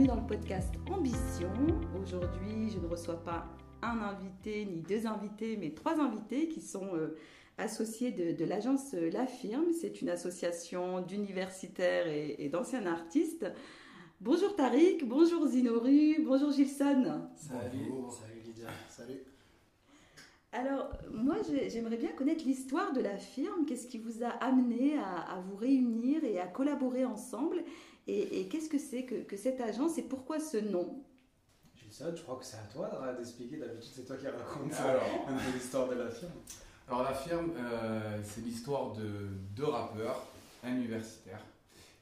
bienvenue dans le podcast Ambition. Aujourd'hui, je ne reçois pas un invité ni deux invités, mais trois invités qui sont euh, associés de, l'agence La Firme. C'est une association d'universitaires et, d'anciens artistes. Bonjour Tariq, bonjour Zinoru, bonjour Gilson. Salut, salut Lydia, salut. Alors, moi, j'aimerais bien connaître l'histoire de la firme. Qu'est-ce qui vous a amené à, vous réunir et à collaborer ensemble? Et, qu'est-ce que c'est que, cette agence et pourquoi ce nom? Gilson, je crois que c'est à toi d'expliquer. D'habitude, c'est toi qui raconte un peu l'histoire de la firme. Alors, la firme, euh, c'est l'histoire de deux rappeurs, un universitaire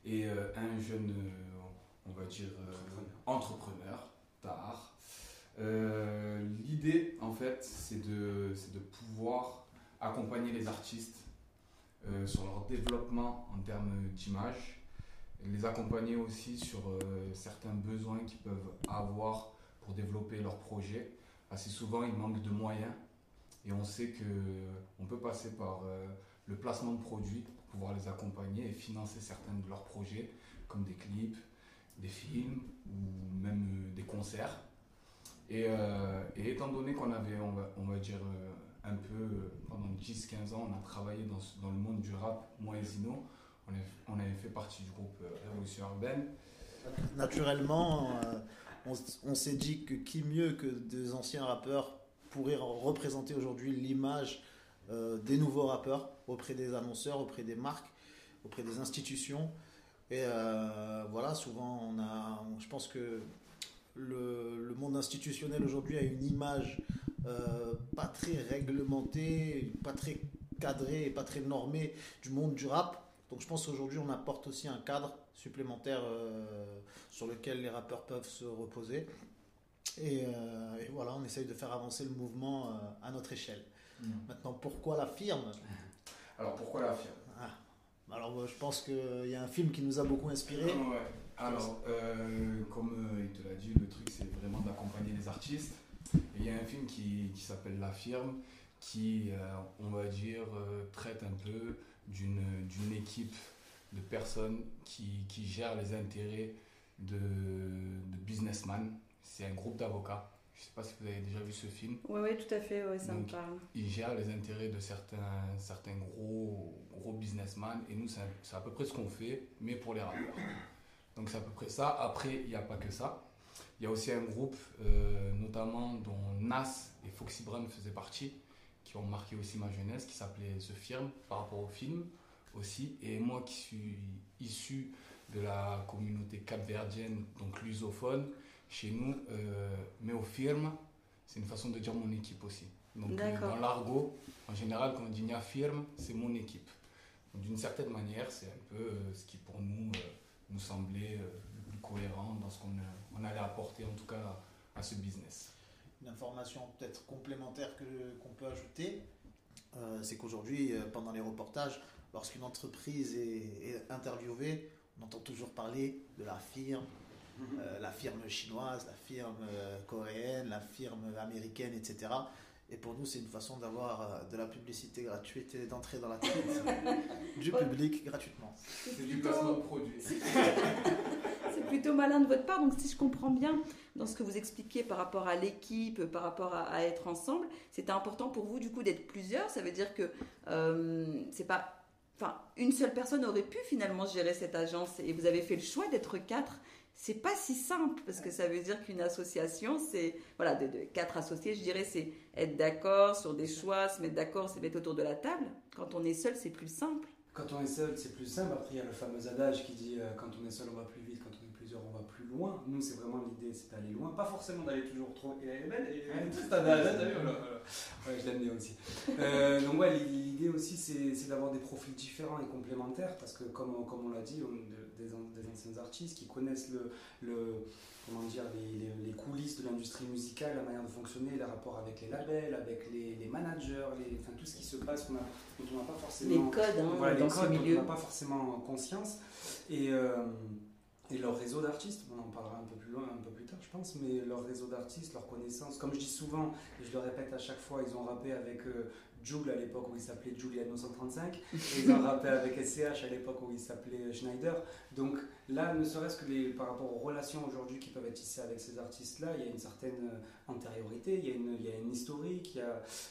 et euh, un jeune, euh, on va dire, entrepreneur, tard euh, l'idée, en fait, c'est de, de pouvoir accompagner les artistes euh, sur leur développement en termes d'image, les accompagner aussi sur euh, certains besoins qu'ils peuvent avoir pour développer leur projet. Assez souvent, ils manquent de moyens et on sait qu'on peut passer par le placement de produits pour pouvoir les accompagner et financer certains de leurs projets, comme des clips, des films ou même des concerts. Euh, et, étant donné qu'on avait, on va, on va dire, euh, un peu, euh, pendant 10-15 ans, on a travaillé dans, dans, le monde du rap, moi on, avait fait partie du groupe Révolution Urbaine. Naturellement, on, on s'est dit que qui mieux que des anciens rappeurs pourrait représenter aujourd'hui l'image des nouveaux rappeurs auprès des annonceurs, auprès des marques, auprès des institutions. Et voilà, souvent, on a, je pense que le, monde institutionnel aujourd'hui a une image euh, pas très réglementée, pas très cadrée, pas très normée du monde du rap. Donc je pense qu'aujourd'hui on apporte aussi un cadre supplémentaire euh, sur lequel les rappeurs peuvent se reposer. Euh, et, voilà, on essaye de faire avancer le mouvement à notre échelle. Mmh. Maintenant, pourquoi la firme? Alors pourquoi la firme? Ah. Alors, je pense qu'il y a un film qui nous a beaucoup inspiré. Alors, euh, comme euh, il te l'a dit, le truc c'est vraiment d'accompagner les artistes. Et il y a un film qui, qui s'appelle La Firme, qui, euh, on va dire, traite un peu d'une équipe de personnes qui, qui gèrent les intérêts de, de businessmen. C'est un groupe d'avocats je ne sais pas si vous avez déjà vu ce film. Oui, oui, tout à fait, ouais, ça me parle. Il gère les intérêts de certains, certains gros, gros businessmen et nous, c'est à peu près ce qu'on fait, mais pour les rappeurs. Donc c'est à peu près ça. Après, il n'y a pas que ça. Il y a aussi un groupe, euh, notamment dont Nas et Foxy Brown faisaient partie, qui ont marqué aussi ma jeunesse, qui s'appelait The Firm par rapport au film aussi. Et moi qui suis issu de la communauté capverdienne, donc lusophone, chez nous, euh, mais au firme, c'est une façon de dire mon équipe aussi. Donc euh, dans l'argot, en général, quand on dit nia firme, c'est mon équipe. D'une certaine manière, c'est un peu euh, ce qui pour nous nous semblait le plus cohérent dans ce qu'on on allait apporter en tout cas à ce business. Une information peut-être complémentaire qu'on peut ajouter, c'est qu'aujourd'hui, pendant les reportages, lorsqu'une entreprise est, est interviewée, on entend toujours parler de la firme, euh, la firme chinoise, la firme euh, coréenne, la firme américaine, etc. Et pour nous, c'est une façon d'avoir euh, de la publicité gratuite et d'entrer dans la tête du public gratuitement. C'est du placement de produit. c'est plutôt malin de votre part. Donc, si je comprends bien dans ce que vous expliquez par rapport à l'équipe, par rapport à, être ensemble, c'était important pour vous du coup d'être plusieurs. Ça veut dire que c'est pas Enfin, une seule personne aurait pu finalement gérer cette agence et vous avez fait le choix d'être quatre c'est pas si simple parce que ça veut dire qu'une association, c'est voilà, de, quatre associés, je dirais, c'est être d'accord sur des choix, se mettre d'accord, se mettre autour de la table. Quand on est seul, c'est plus simple. Quand on est seul, c'est plus simple. Après, il y a le fameux adage qui dit euh, quand on est seul, on va plus vite, quand on est plusieurs, on va plus loin. Nous, c'est vraiment l'idée, c'est d'aller loin. Pas forcément d'aller toujours trop. Et elle est belle, et ouais, je l'aime bien aussi. Euh, donc, ouais, l'idée aussi, c'est d'avoir des profils différents et complémentaires parce que, comme, comme on l'a dit, on, des, des, anciens artistes qui connaissent le, le comment dire, les, les, coulisses de l'industrie musicale, la manière de fonctionner, les rapports avec les labels, avec les, les managers, les, enfin, tout ce qui se passe qu'on dont on n'a pas forcément. Les codes, hein, voilà, dans ce milieu. on n'a pas forcément conscience. Et. Euh, et leur réseau d'artistes, on en parlera un peu plus loin, un peu plus tard, je pense, mais leur réseau d'artistes, leur connaissance, comme je dis souvent, et je le répète à chaque fois, ils ont rappé avec euh, Joule à l'époque où il s'appelait Giuliano 135, et ils ont rappé avec SCH à l'époque où il s'appelait Schneider. Donc là, ne serait-ce que par rapport aux relations aujourd'hui qui peuvent être tissées avec ces artistes-là, il y a une certaine euh, antériorité, il y a une, historique,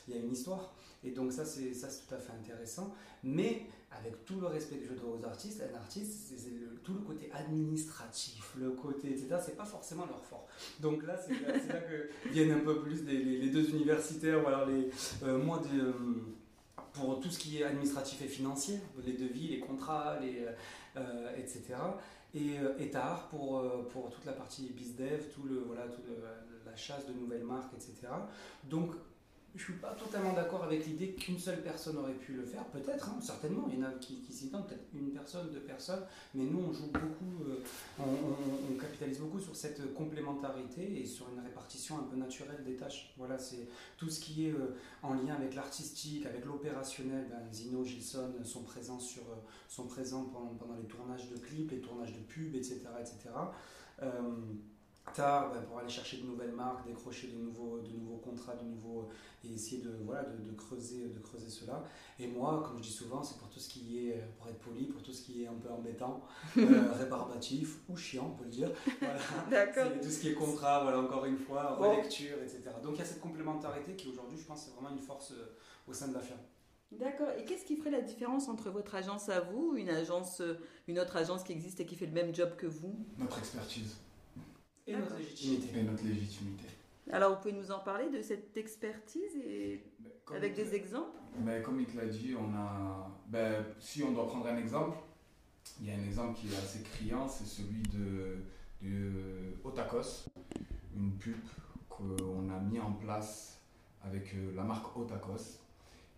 il y a une histoire. Et donc ça, c'est ça, c'est tout à fait intéressant. Mais avec tout le respect que je dois aux artistes, un artiste, c'est tout le côté administratif, le côté, etc., c'est pas forcément leur fort. Donc là, c'est là, c'est que viennent un peu plus les, deux universitaires, ou alors les, euh, moi, des, euh, pour tout ce qui est administratif et financier, les devis, les contrats, les, euh, etc. Et, euh, et Tahar pour, euh, pour toute la partie bizdev, tout le, voilà, la chasse de nouvelles marques, etc. Donc, je suis pas totalement d'accord avec l'idée qu'une seule personne aurait pu le faire. Peut-être, hein, certainement, il y en a qui, s'y tentent, peut-être une personne, deux personnes, mais nous, on joue beaucoup, euh, on, capitalise beaucoup sur cette complémentarité et sur une répartition un peu naturelle des tâches. Voilà, c'est tout ce qui est euh, en lien avec l'artistique, avec l'opérationnel. Ben, Zino, Gilson sont présents, sur, euh, sont présents pendant, les tournages de clips, les tournages de pubs, etc. etc. tard ben, pour aller chercher de nouvelles marques, décrocher de nouveaux, de nouveaux contrats, de nouveaux, et essayer de, voilà, de, de creuser, de creuser cela. Et moi, comme je dis souvent, c'est pour tout ce qui est, euh, pour être poli, pour tout ce qui est un peu embêtant, euh, rébarbatif ou chiant, on peut le dire. Voilà. Tout ce qui est contrat, voilà, encore une fois, Bon. relecture, etc. Donc il y a cette complémentarité qui aujourd'hui, je pense, c'est vraiment une force euh, au sein de la firme. D'accord. Et qu'est-ce qui ferait la différence entre votre agence à vous, une agence, une autre agence qui existe et qui fait le même job que vous? Notre expertise Et notre légitimité. et notre légitimité. Alors, vous pouvez nous en parler de cette expertise et comme avec il- des exemples? Mais comme il te l'a dit, on a. Ben, si on doit prendre un exemple, il y a un exemple qui est assez criant, c'est celui de, de Otakos, une pub qu'on a mis en place avec euh, la marque Otakos,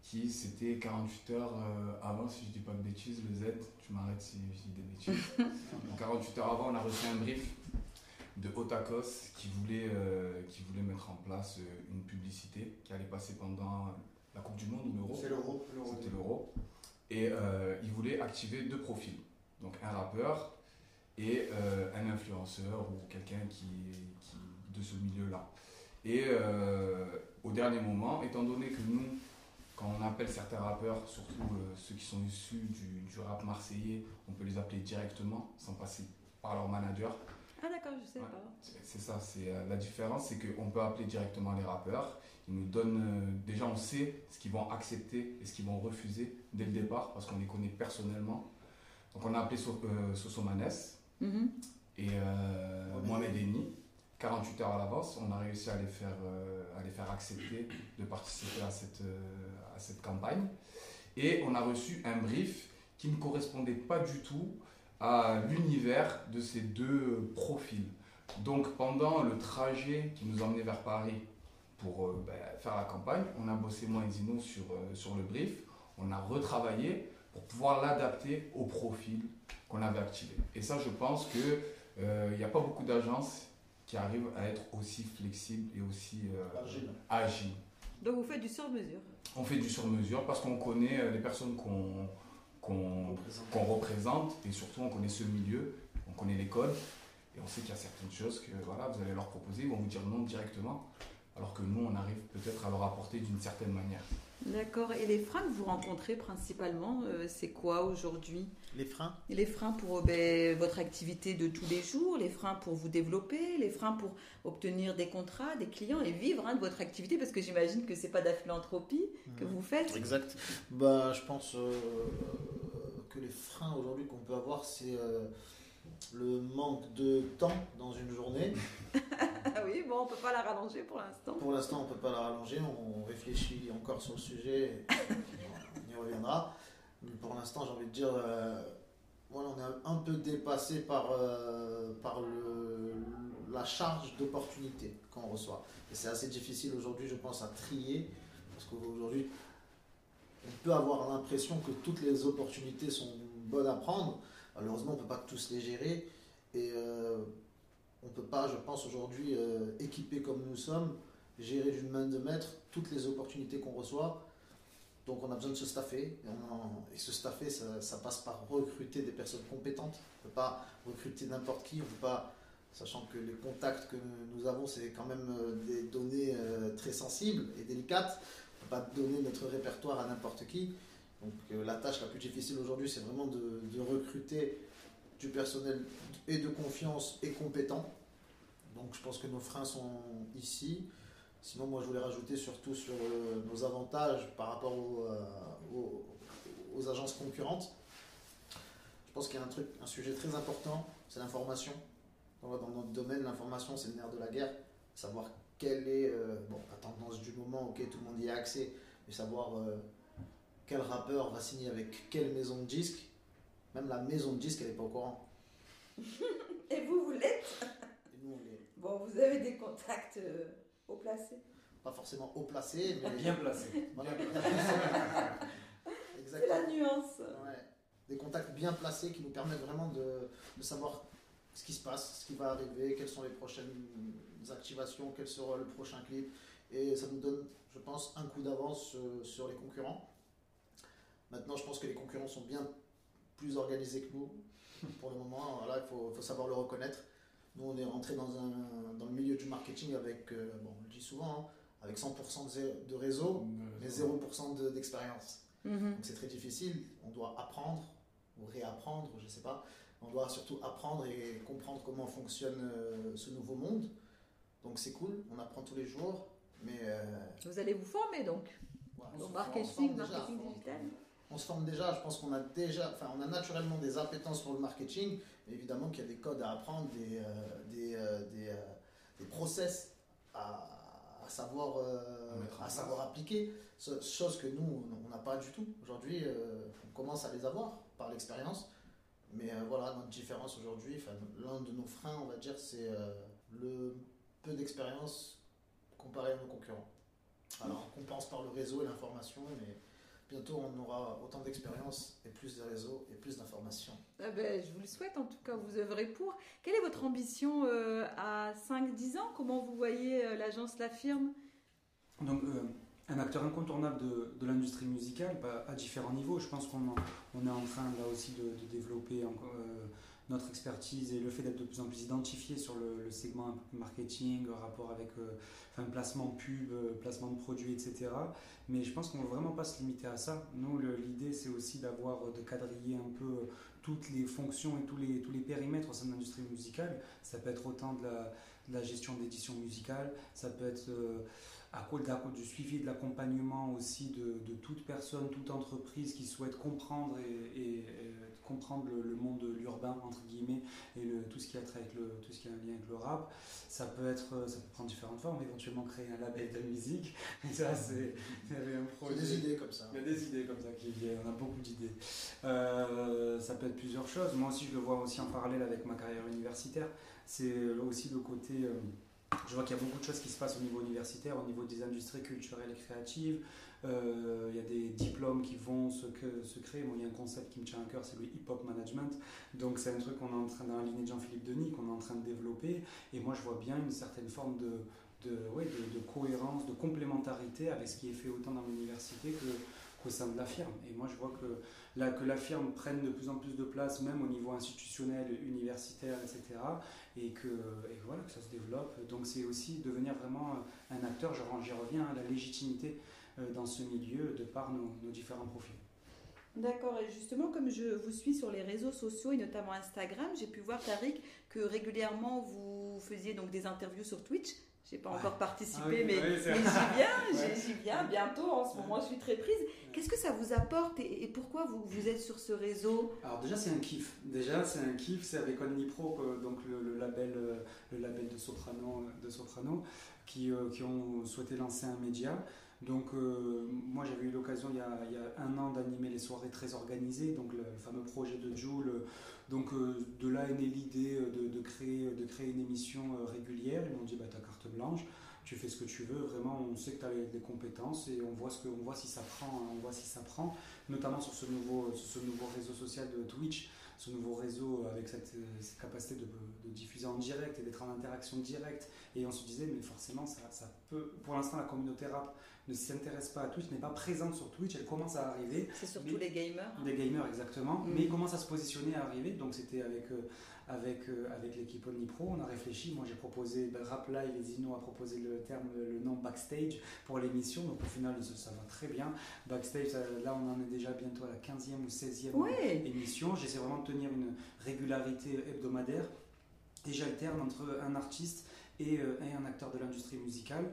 qui c'était 48 heures euh, avant, si je dis pas de bêtises, le Z, tu m'arrêtes si je dis des bêtises. Donc 48 heures avant, on a reçu un brief de Otakos qui voulait, euh, qui voulait mettre en place euh, une publicité qui allait passer pendant la Coupe du Monde ou l'Euro. C'est l'euro. C'était l'euro. Et euh, il voulait activer deux profils. Donc un rappeur et euh, un influenceur ou quelqu'un qui, qui de ce milieu-là. Et au dernier moment, étant donné que nous, quand on appelle certains rappeurs, surtout ceux qui sont issus du, du rap marseillais, on peut les appeler directement, sans passer par leur manager. Ah d'accord, je sais Ouais. pas. C'est ça, c'est euh, la différence, c'est qu'on peut appeler directement les rappeurs. Ils nous donnent, euh, déjà on sait ce qu'ils vont accepter et ce qu'ils vont refuser dès le départ parce qu'on les connaît personnellement. Donc on a appelé So- euh, Sosomanes Mhm. et euh, Mohamed Mohamed Eni. 48 heures à l'avance, on a réussi à les faire, euh, à les faire accepter de participer à cette, à cette campagne. Et on a reçu un brief qui ne correspondait pas du tout à l'univers de ces deux profils. Donc pendant le trajet qui nous emmenait vers Paris pour euh, ben, faire la campagne, on a bossé moi et Zino sur, euh, sur le brief, on a retravaillé pour pouvoir l'adapter au profil qu'on avait activé. Et ça, je pense que euh, il n'y a pas beaucoup d'agences qui arrivent à être aussi flexibles et aussi euh, Agile. agiles. Donc vous faites du sur-mesure. On fait du sur-mesure parce qu'on connaît euh, les personnes qu'on qu'on représente et surtout on connaît ce milieu, on connaît les codes et on sait qu'il y a certaines choses que voilà, vous allez leur proposer, ils vont vous dire non directement alors que nous on arrive peut-être à leur apporter d'une certaine manière. D'accord. Et les freins que vous rencontrez principalement, euh, c'est quoi aujourd'hui? Les freins? Les freins pour euh, ben, votre activité de tous les jours, les freins pour vous développer, les freins pour obtenir des contrats, des clients et vivre hein, de votre activité, parce que j'imagine que c'est pas de la philanthropie que vous faites. Exact. Bah, je pense euh, que les freins aujourd'hui qu'on peut avoir, c'est euh, le manque de temps dans une journée. Ah oui, bon, on peut pas la rallonger pour l'instant. Pour l'instant, on peut pas la rallonger. On réfléchit encore sur le sujet. On y reviendra. Mais pour l'instant, j'ai envie de dire, euh, voilà, on est un peu dépassé par, euh, la charge d'opportunités qu'on reçoit. Et c'est assez difficile aujourd'hui, je pense, à trier. Parce qu'aujourd'hui, on peut avoir l'impression que toutes les opportunités sont bonnes à prendre. Malheureusement, on ne peut pas tous les gérer. Et euh, on ne peut pas, je pense, aujourd'hui, euh, équipés comme nous sommes, gérer d'une main de maître toutes les opportunités qu'on reçoit. Donc on a besoin de se staffer. Et, se staffer, ça, passe par recruter des personnes compétentes. On ne peut pas recruter n'importe qui. On peut sachant que les contacts que nous avons, c'est quand même euh, des données euh, très sensibles et délicates. On ne pas donner notre répertoire à n'importe qui. Donc euh, la tâche la plus difficile aujourd'hui, c'est vraiment de recruter du personnel et de confiance et compétent. Donc je pense que nos freins sont ici. Sinon, moi, je voulais rajouter surtout sur euh, nos avantages par rapport aux, euh, aux- agences concurrentes. Je pense qu'il y a un truc, un sujet très important, c'est l'information. Dans notre domaine, l'information, c'est le nerf de la guerre. Savoir quelle est euh, bon, la tendance du moment, ok, tout le monde y a accès, mais savoir quel rappeur va signer avec quelle maison de disques. Même la maison de disques, elle n'est pas au courant. Et vous, vous l'êtes? Et nous, on est Bon, vous avez des contacts euh, haut placés. pas forcément haut placé, mais Bien placé. Voilà. C'est Exactement. la nuance. Ouais. Des contacts bien placés qui nous permettent vraiment de, de savoir ce qui se passe, ce qui va arriver, quelles sont les prochaines activations, quel sera le prochain clip. Et ça nous donne, je pense, un coup d'avance euh, sur les concurrents. Maintenant, je pense que les concurrents sont bien plus organisés que nous. Pour le moment, voilà, il faut, faut savoir le reconnaître. Nous, on est rentré dans, un, dans le milieu du marketing avec, euh, bon, on le dit souvent, hein, avec 100% de, réseau, mais 0% de- d'expérience. Mhm. Donc c'est très difficile, on doit apprendre ou réapprendre, je sais pas. On doit surtout apprendre et comprendre comment fonctionne euh, ce nouveau monde. Donc c'est cool, on apprend tous les jours, mais euh, Vous allez vous former donc au marketing, marketing digital. On se forme déjà, je pense qu'on a déjà, enfin on a naturellement des appétences pour le marketing, mais évidemment qu'il y a des codes à apprendre, des, euh, des, euh, des, euh, des process à, à savoir, À savoir appliquer, chose que nous on n'a pas du tout. Aujourd'hui on commence à les avoir par l'expérience, mais voilà notre différence aujourd'hui, enfin, l'un de nos freins on va dire c'est le peu d'expérience comparé à nos concurrents. Alors on compense par le réseau et l'information, mais bientôt on aura autant d'expérience et plus de réseaux et plus d'informations. Ah ben, je vous le souhaite en tout cas, vous œuvrez pour. Quelle est votre ambition euh, à 5-10 ans? Comment vous voyez euh, l'agence La Firme? Donc, euh, un acteur incontournable de, de l'industrie musicale bah, à différents niveaux. Je pense qu'on on est en train là aussi de, de développer encore, euh, notre expertise et le fait d'être de plus en plus identifié sur le, segment marketing, rapport avec euh, enfin, placement pub, euh, placement de produits, etc. Mais je pense qu'on ne va vraiment pas se limiter à ça. Nous, l'idée, c'est aussi d'avoir, euh, de quadriller un peu toutes les fonctions et tous les, tous les périmètres au sein de l'industrie musicale. Ça peut être autant de la, gestion d'édition musicale, ça peut être à la- du suivi de l'accompagnement aussi de, toute personne, toute entreprise qui souhaite comprendre et comprendre le, le monde de l'urbain entre guillemets et le- tout ce qui a trait avec le tout ce qui a un lien avec le rap. Ça peut être, euh, ça peut prendre différentes formes, éventuellement créer un label de musique. Et ça c'est il y avait un J'ai projet. des idées comme ça. Il y a des idées comme ça qui viennent, on a beaucoup d'idées. Euh, ça peut être plusieurs choses. Moi aussi, je le vois aussi en parallèle avec ma carrière universitaire. C'est aussi le côté. euh, je vois qu'il y a beaucoup de choses qui se passent au niveau universitaire, au niveau des industries culturelles et créatives. Euh, il y a des diplômes qui vont se, créer. Moi, il y a un concept qui me tient à cœur, c'est le hip-hop management. Donc, c'est un truc qu'on est en train, dans la lignée de Jean-Philippe Denis, qu'on est en train de développer. Et moi, je vois bien une certaine forme de, de, ouais, de, cohérence, de complémentarité avec ce qui est fait autant dans l'université qu'au sein de la firme. Et moi, je vois que, là, que la firme prenne de plus en plus de place, même au niveau institutionnel, universitaire, etc. Et que, et voilà, que ça se développe. Donc, c'est aussi devenir vraiment un acteur, j'y reviens, à la légitimité dans ce milieu de par nos, nos différents profils. D'accord, et justement, comme je vous suis sur les réseaux sociaux et notamment Instagram, j'ai pu voir, Tariq, que régulièrement vous faisiez donc des interviews sur Twitch. J'ai pas Ouais. encore participé, Ah oui, mais, oui, j'y viens, Ouais. j'y- viens bientôt. En ce moment, je suis très prise. Qu'est-ce que ça vous apporte et, et pourquoi vous, vous êtes sur ce réseau? Alors déjà c'est un kiff. Déjà c'est un kiff, c'est avec Omnipro, que- donc le, le label, euh, le label de soprano, euh, de soprano qui, euh, qui ont souhaité lancer un média. Donc euh, moi j'avais eu l'occasion il, il y a un an d'animer les soirées très organisées, donc le, fameux projet de Joule. Donc euh, de là est née l'idée euh, de, de créer, de créer une émission régulière. Ils m'ont dit bah t'as carte blanche, tu fais ce que tu veux. Vraiment on sait que tu as les compétences et on voit ce que, on voit si ça prend, hein, on voit si ça prend notamment sur ce nouveau, ce nouveau réseau social de Twitch, ce nouveau réseau avec cette, cette capacité de, de diffuser en direct et d'être en interaction directe. Et on se disait, mais forcément, ça, ça peut. Pour l'instant, la communauté rap ne s'intéresse pas à Twitch, n'est pas présente sur Twitch, elle commence à arriver. C'est surtout les gamers. Des gamers, exactement. Mm. Mais ils commencent à se positionner, à arriver. Donc c'était avec, euh, avec, euh, avec l'équipe Omnipro, on a réfléchi. Moi j'ai proposé, ben, Rap Live et Zino a proposé le terme, le nom backstage pour l'émission. Donc au final, ça, ça va très bien. Backstage, ça- là on en est déjà bientôt à la 15e ou 16e Ouais. émission. J'essaie vraiment de tenir une régularité hebdomadaire et j'alterne entre un artiste et, euh, et un acteur de l'industrie musicale.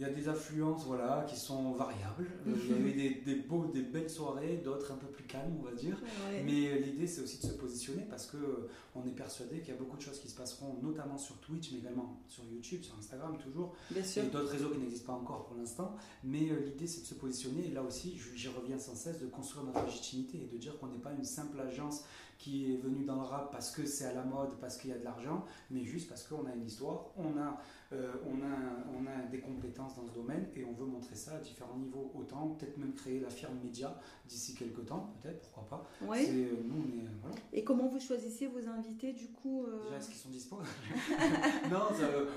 Il y a des affluences voilà, qui sont variables. Euh, il y a eu des, des, beaux, des belles soirées, d'autres un peu plus calmes, on va dire. Ouais. Mais euh, l'idée, c'est aussi de se positionner parce que euh, on est persuadé qu'il y a beaucoup de choses qui se passeront, notamment sur Twitch, mais également sur YouTube, sur Instagram, toujours, Bien sûr. et d'autres réseaux qui n'existent pas encore pour l'instant. Mais l'idée, c'est de se positionner. Et là aussi, j'y reviens sans cesse, de construire notre légitimité et de dire qu'on n'est pas une simple agence qui est venue dans le rap parce que c'est à la mode, parce qu'il y a de l'argent, mais juste parce qu'on a une histoire, on a, euh, on, a, on a des compétences dans ce domaine et on veut montrer ça à différents niveaux. Autant peut-être même créer la firme média d'ici quelques temps, peut-être, pourquoi pas. Ouais. C'est, euh, nous, on est. euh, voilà. Et comment vous choisissez vos invités du coup euh, Déjà, est-ce qu'ils sont dispo? Non,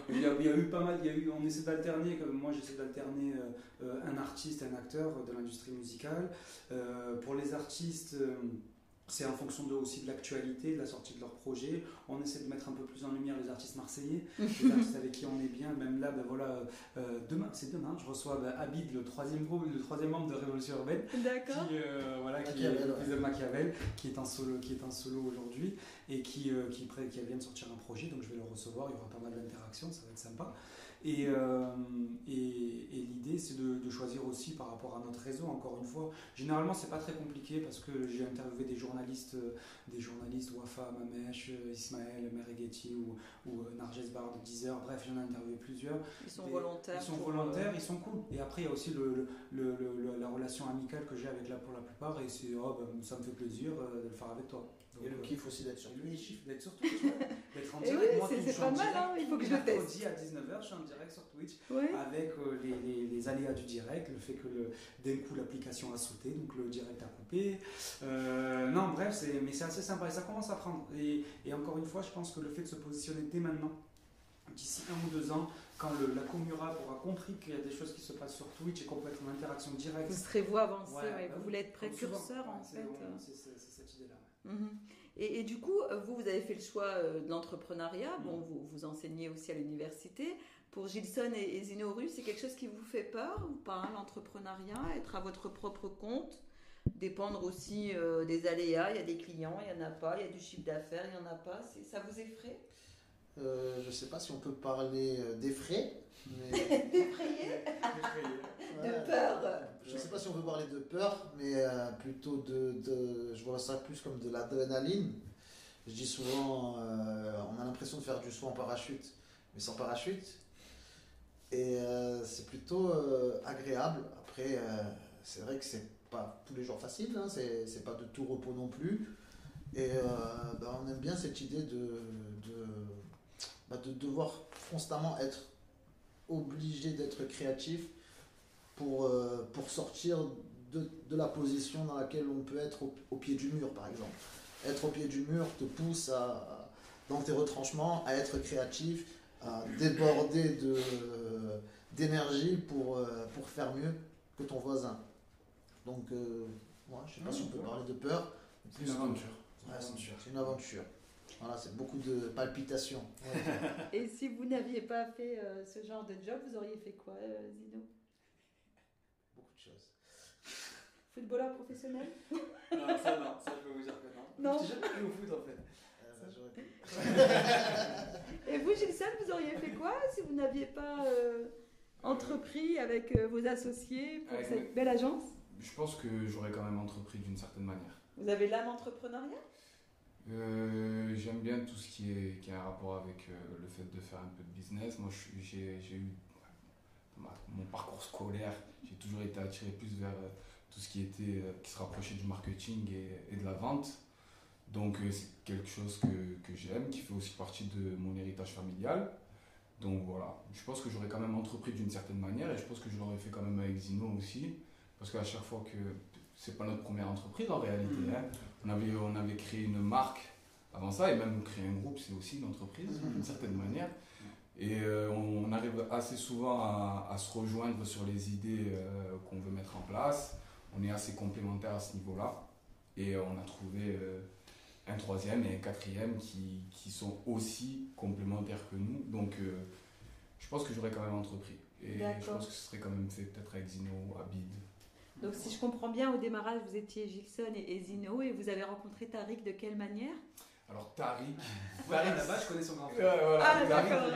il, y a, il y a eu pas mal. Y a eu, on essaie d'alterner. comme Moi, j'essaie d'alterner un artiste, un acteur de l'industrie musicale. Pour les artistes. C'est en fonction de, aussi de l'actualité, de la sortie de leur projet. On essaie de mettre un peu plus en lumière les artistes marseillais, les artistes avec qui on est bien. Même là, ben voilà, euh, demain, c'est demain, je reçois ben, Abid, le troisième groupe, le troisième membre de Révolution Urbaine, D'accord. qui, euh, voilà, qui, est, ouais. fils de Machiavel, qui est en solo, qui est en solo aujourd'hui et qui, euh, qui, pré- qui vient de sortir un projet. Donc je vais le recevoir. Il y aura pas mal d'interactions, ça va être sympa. Et, euh, et, et l'idée, c'est de, de choisir aussi par rapport à notre réseau. Encore une fois, généralement, c'est pas très compliqué parce que j'ai interviewé des journalistes, euh, des journalistes Wafa, Mamesh, euh, Ismaël, Mereghetti ou, ou Narges Bar de 10 heures. Bref, j'en ai interviewé plusieurs. Ils sont volontaires. Ils sont euh, volontaires, ils sont cool. Et après, il y a aussi le, le- le- le- la relation amicale que j'ai avec la, pour la plupart. Et c'est, oh, ben, ça me fait plaisir de le faire avec toi. Donc, Et le euh, kiff aussi d'être sur Twitch. kiff d'être sur Twitch, d'être en direct. oui, Moi, c'est- pas en mal, hein, il faut que je le teste. à 19h, je suis en direct sur Twitch Ouais. avec euh, les, les- les aléas du direct, le fait que le- d'un coup l'application a sauté, donc le direct a coupé. Euh, non, bref, c'est, mais c'est assez sympa et ça commence à prendre. Et, et encore une fois, je pense que le fait de se positionner dès maintenant, d'ici un ou deux ans, quand le- la Comura aura compris qu'il y a des choses qui se passent sur Twitch et qu'on peut être en interaction directe. Vous serez vous avancé, Ouais, ouais, bah vous oui. voulez être précurseur en fait. c'est cette idée-là. Mhm. Et, du coup, vous, vous avez fait le choix euh, de l'entrepreneuriat. Bon, vous, vous enseignez aussi à l'université. Pour Gilson et, et Zino Rus, c'est quelque chose qui vous fait peur ou pas, l'entrepreneuriat Être à votre propre compte Dépendre aussi euh, des aléas? Il y a des clients, il n'y en a pas. Il y a du chiffre d'affaires, il n'y en a pas. Ça vous effraie? Euh, je sais pas si on peut parler euh, des frais, mais D'effrayer Ouais. De peur Je sais pas si on peut parler de peur, mais euh, plutôt de, de- Je vois ça plus comme de l'adrénaline. Je dis souvent, euh, on a l'impression de faire du saut en parachute, mais sans parachute. Et c'est plutôt agréable. Après, c'est vrai que c'est pas tous les jours facile, hein, c'est c'est pas de tout repos non plus. Et bah, on aime bien cette idée de, de, bah, de devoir constamment être obligé d'être créatif pour, euh, pour sortir de, de la position dans laquelle on peut être au, au pied du mur, par exemple. Être au pied du mur te pousse à, dans tes retranchements à être créatif, à déborder de, d'énergie pour, euh, pour faire mieux que ton voisin. Donc, euh, ouais, je sais pas si on peut parler de peur. C'est une aventure. Ouais, c'est une aventure. Voilà, c'est beaucoup de palpitations. Et si vous n'aviez pas fait euh, ce genre de job, vous auriez fait quoi, euh, Zino beaucoup de choses. Footballeur professionnel? Non, ça non, ça je peux vous dire que non. Non. J'ai jamais joué au foot en fait. Euh, bah, j'aurais pu. Et vous, Gilson, vous auriez fait quoi si vous n'aviez pas euh, entrepris avec euh, vos associés pour Avec cette mes- belle agence? Je pense que j'aurais quand même entrepris d'une certaine manière. Vous avez l'âme entrepreneuriat Euh, J'aime bien tout ce qui, est, qui a un rapport avec euh, le fait de faire un peu de business. Moi, j'ai eu ma- mon parcours scolaire, j'ai toujours été attiré plus vers euh, tout ce qui était qui se rapprochait du marketing et, et de la vente. Donc, c'est quelque chose que, que j'aime, qui fait aussi partie de mon héritage familial. Donc voilà, je pense que j'aurais quand même entrepris d'une certaine manière et je pense que je l'aurais fait quand même avec Zino aussi. Parce qu'à chaque fois que c'est pas notre première entreprise en réalité. Mhm. hein. On, avait, on avait créé une marque avant ça et même créer un groupe, c'est aussi une entreprise Mhm. d'une certaine manière. Et euh, on, arrive assez souvent à, se rejoindre sur les idées euh, qu'on veut mettre en place. On est assez complémentaires à ce niveau-là. Et on a trouvé un troisième et un quatrième qui, qui, sont aussi complémentaires que nous. Donc je pense que j'aurais quand même entrepris. Et je pense que ce serait quand même fait peut-être avec Zino, Abid. Donc si je comprends bien, au démarrage, vous étiez Gilson et, Zino et vous avez rencontré Tariq de quelle manière? Alors Tariq. Tariq là-bas, je connais son grand frère. ah, d'accord.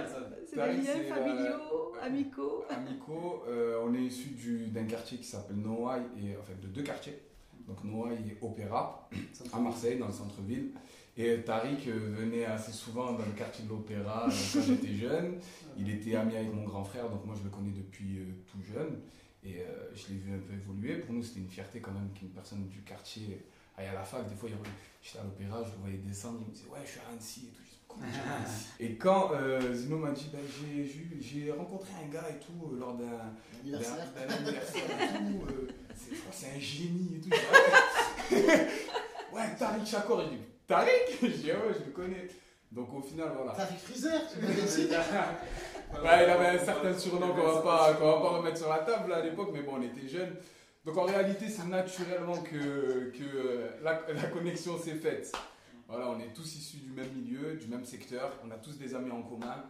C'est des liens familiaux, amicaux. Amicaux. Euh, on est issu d'un quartier qui s'appelle Noailles, et, enfin de deux quartiers. Donc Noailles et Opéra, à Marseille, dans le centre-ville. Et Tariq euh, venait assez souvent dans le quartier de l'Opéra euh, quand j'étais jeune. Il était ami avec mon grand frère, donc moi je le connais depuis tout jeune. Et je l'ai vu un peu évoluer. Pour nous, c'était une fierté quand même qu'une personne du quartier aille à la fac. Des fois, j'étais à l'opéra, je le voyais descendre, il me disait Ouais, je suis à Annecy et tout. et quand euh, Zino m'a dit bah, J'ai rencontré un gars et tout euh, lors d'un anniversaire. et tout, euh, c'est un génie et tout. ouais, Tariq Chakor. Je dis Tariq? Je dis Ouais, je le connais. Donc au final, voilà. Tariq Freezer, tu m'avais dit Ouais, il avait un certain surnom qu'on va, pas, va pas remettre sur la table à l'époque, mais bon, on était jeunes. Donc en réalité, c'est naturellement que, que la, la connexion s'est faite. Voilà, on est tous issus du même milieu, du même secteur, on a tous des amis en commun.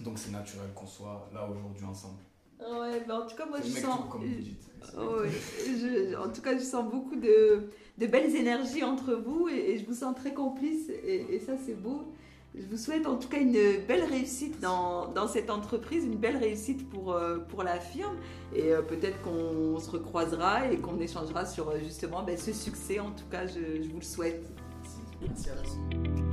Donc c'est naturel qu'on soit là aujourd'hui ensemble. Ouais, mais en tout cas, moi je sens. comme vous dites. en tout cas, je sens beaucoup de, de belles énergies entre vous et, je vous sens très complice et, et ça, c'est beau. Je vous souhaite en tout cas une belle réussite dans, dans cette entreprise, une belle réussite pour, euh, la firme. Et euh, peut-être qu'on se recroisera et qu'on échangera sur justement ben, ce succès. En tout cas, je, je vous le souhaite. Merci à